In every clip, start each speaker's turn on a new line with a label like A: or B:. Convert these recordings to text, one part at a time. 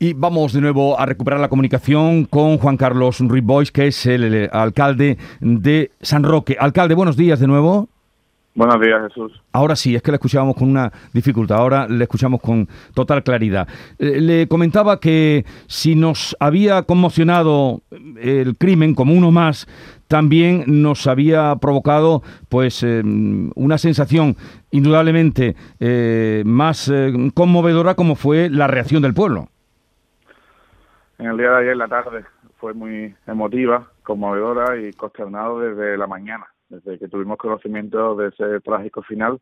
A: Y vamos de nuevo a recuperar la comunicación con Juan Carlos Ruiz que es el, alcalde de San Roque. Alcalde, buenos días de nuevo.
B: Buenos días, Jesús.
A: Ahora sí, es que le escuchábamos con una dificultad, ahora le escuchamos con total claridad. Eh, le comentaba que si nos había conmocionado el crimen como uno más, también nos había provocado pues eh, una sensación indudablemente eh, más conmovedora como fue la reacción del pueblo
B: en el día de ayer, la tarde, fue muy emotiva, conmovedora y consternado desde la mañana, desde que tuvimos conocimiento de ese trágico final,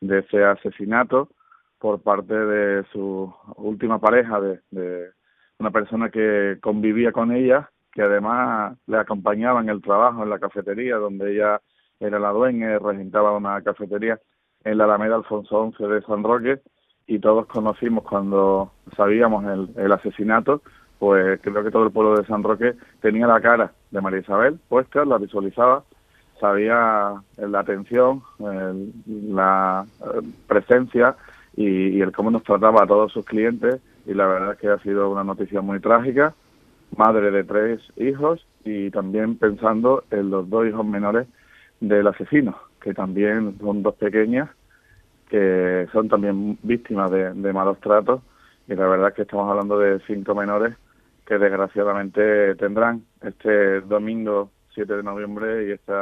B: de ese asesinato por parte de su última pareja, de, una persona que convivía con ella, que además le acompañaba en el trabajo en la cafetería, donde ella era la dueña regentaba una cafetería en la Alameda Alfonso XI de San Roque, y todos conocimos cuando sabíamos el asesinato, pues creo que todo el pueblo de San Roque tenía la cara de María Isabel puesta, la visualizaba, sabía la atención, la eh, presencia y, el cómo nos trataba a todos sus clientes y la verdad es que ha sido una noticia muy trágica, madre de tres hijos y también pensando en los dos hijos menores del asesino, que también son dos pequeñas que son también víctimas de, de malos tratos y la verdad es que estamos hablando de cinco menores que desgraciadamente tendrán este domingo 7 de noviembre y este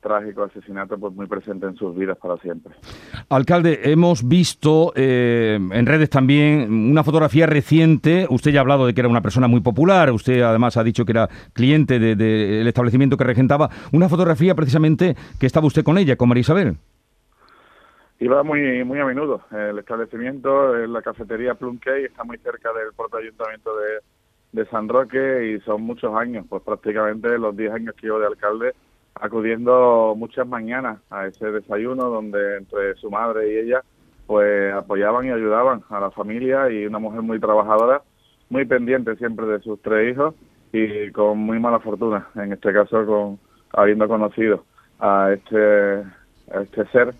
B: trágico asesinato pues muy presente en sus vidas para siempre.
A: Alcalde, hemos visto eh, en redes también una fotografía reciente. Usted ya ha hablado de que era una persona muy popular. Usted además ha dicho que era cliente del establecimiento que regentaba. Una fotografía precisamente que estaba usted con ella, con María Isabel.
B: Iba muy muy a menudo. El establecimiento, la cafetería Plum Cake, está muy cerca del propio ayuntamiento de, de San Roque y son muchos años, pues prácticamente los 10 años que llevo de alcalde, acudiendo muchas mañanas a ese desayuno donde entre su madre y ella pues apoyaban y ayudaban a la familia y una mujer muy trabajadora, muy pendiente siempre de sus tres hijos y con muy mala fortuna, en este caso con habiendo conocido a este, a este ser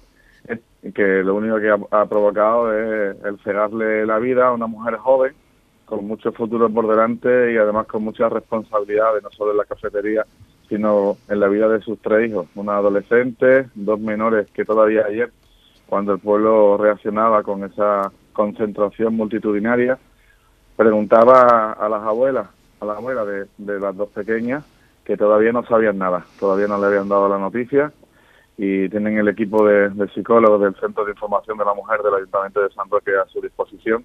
B: que lo único que ha, ha provocado es el cegarle la vida a una mujer joven con mucho futuro por delante y además con muchas responsabilidades, no solo en la cafetería, sino en la vida de sus tres hijos, una adolescente, dos menores que todavía ayer, cuando el pueblo reaccionaba con esa concentración multitudinaria, preguntaba a las abuelas, a las abuelas de, las dos pequeñas, que todavía no sabían nada, todavía no le habían dado la noticia y tienen el equipo de, de psicólogos del Centro de Información de la Mujer del Ayuntamiento de San Roque a su disposición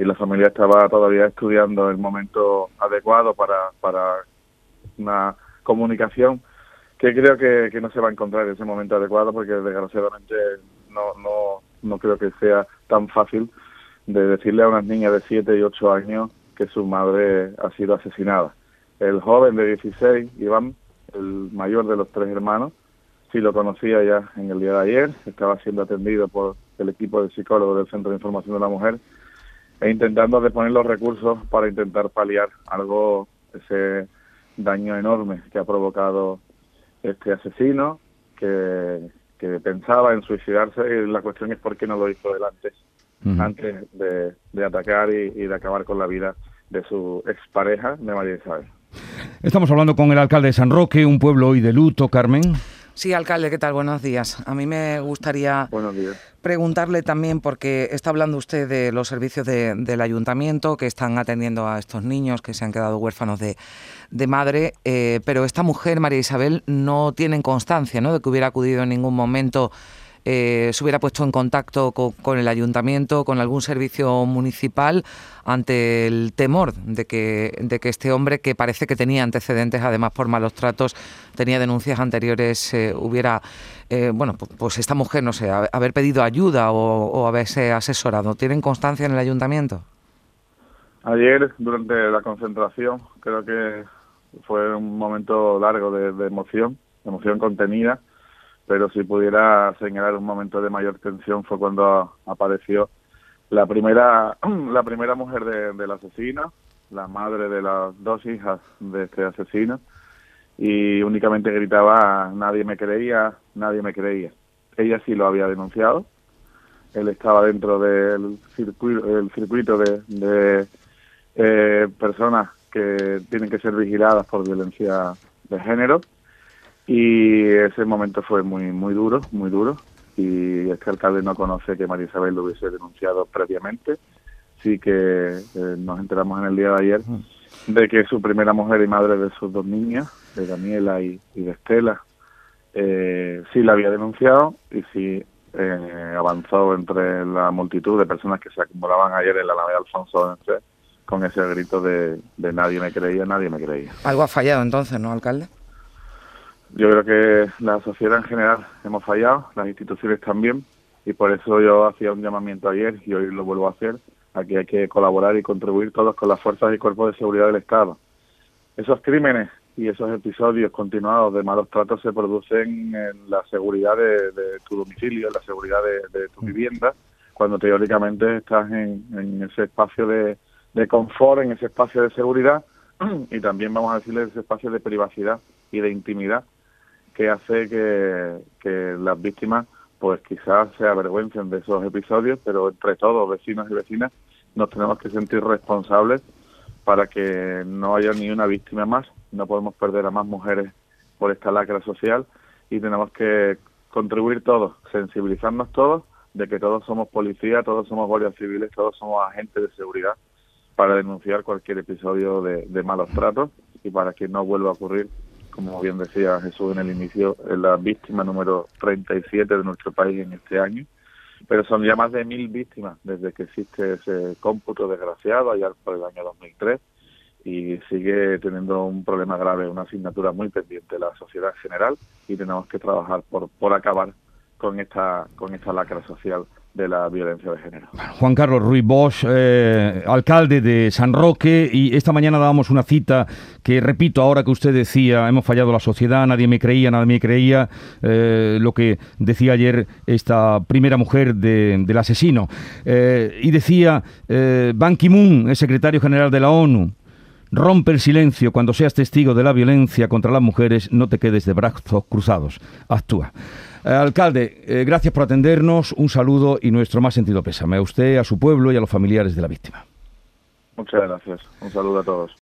B: y la familia estaba todavía estudiando el momento adecuado para, para una comunicación que creo que, que no se va a encontrar en ese momento adecuado porque desgraciadamente no, no, no creo que sea tan fácil de decirle a unas niñas de 7 y 8 años que su madre ha sido asesinada. El joven de 16, Iván, el mayor de los tres hermanos, sí lo conocía ya en el día de ayer, estaba siendo atendido por el equipo de psicólogos del Centro de Información de la Mujer e intentando de poner los recursos para intentar paliar algo, ese daño enorme que ha provocado este asesino, que, que pensaba en suicidarse y la cuestión es por qué no lo hizo delante, antes de, de atacar y, y de acabar con la vida de su expareja, de María Isabel.
A: Estamos hablando con el alcalde de San Roque, un pueblo hoy de luto, Carmen.
C: Sí, alcalde, ¿qué tal? Buenos días. A mí me gustaría preguntarle también, porque está hablando usted de los servicios del ayuntamiento que están atendiendo a estos niños que se han quedado huérfanos de, madre, eh, pero esta mujer, María Isabel, no tiene constancia ¿no? de que hubiera acudido en ningún momento eh, se hubiera puesto en contacto con, el ayuntamiento, con algún servicio municipal, ante el temor de que, de que este hombre, que parece que tenía antecedentes, además por malos tratos, tenía denuncias anteriores, eh, hubiera, eh, bueno, pues, esta mujer, no sé, haber pedido ayuda o, haberse asesorado. ¿Tienen constancia en el ayuntamiento?
B: Ayer, durante la concentración, creo que fue un momento largo de, de emoción, emoción contenida pero si pudiera señalar un momento de mayor tensión fue cuando apareció la primera la primera mujer de, del asesino, la madre de las dos hijas de este asesino, y únicamente gritaba nadie me creía, nadie me creía. Ella sí lo había denunciado, él estaba dentro del circuito, el circuito de, de eh, personas que tienen que ser vigiladas por violencia de género y ese momento fue muy muy duro, muy duro y este alcalde no conoce que María Isabel lo hubiese denunciado previamente. Sí que eh, nos enteramos en el día de ayer de que su primera mujer y madre de sus dos niñas, de Daniela y, de Estela, eh, sí la había denunciado y sí eh, avanzó entre la multitud de personas que se acumulaban ayer en la nave de Alfonso XI con ese grito de, de nadie me creía, nadie me creía.
C: Algo ha fallado entonces, ¿no, alcalde?
B: Yo creo que la sociedad en general hemos fallado, las instituciones también, y por eso yo hacía un llamamiento ayer y hoy lo vuelvo a hacer, a que hay que colaborar y contribuir todos con las fuerzas y cuerpos de seguridad del Estado. Esos crímenes y esos episodios continuados de malos tratos se producen en la seguridad de, tu domicilio, en la seguridad de, tu vivienda, cuando teóricamente estás en, ese espacio de, de confort, en ese espacio de seguridad y también vamos a decirle ese espacio de privacidad y de intimidad que hace que, las víctimas pues quizás se avergüencen de esos episodios, pero entre todos, vecinos y vecinas, nos tenemos que sentir responsables para que no haya ni una víctima más, no podemos perder a más mujeres por esta lacra social y tenemos que contribuir todos, sensibilizarnos todos de que todos somos policía, todos somos guardias civiles, todos somos agentes de seguridad para denunciar cualquier episodio de, de malos tratos y para que no vuelva a ocurrir como bien decía Jesús en el inicio, es la víctima número 37 de nuestro país en este año, pero son ya más de mil víctimas desde que existe ese cómputo desgraciado allá por el año 2003 y sigue teniendo un problema grave, una asignatura muy pendiente de la sociedad general y tenemos que trabajar por, por acabar con esta, con esta lacra social de la violencia de género.
A: Juan Carlos Ruiz Bosch, eh, alcalde de San Roque, y esta mañana dábamos una cita que, repito, ahora que usted decía, hemos fallado la sociedad, nadie me creía, nadie me creía, eh, lo que decía ayer esta primera mujer del asesino. Eh, y decía, Ban Ki-moon, el secretario general de la ONU, Rompe el silencio cuando seas testigo de la violencia contra las mujeres, no te quedes de brazos cruzados, actúa. Eh, alcalde, eh, gracias por atendernos, un saludo y nuestro más sentido pésame a usted, a su pueblo y a los familiares de la víctima.
B: Muchas gracias, un saludo a todos.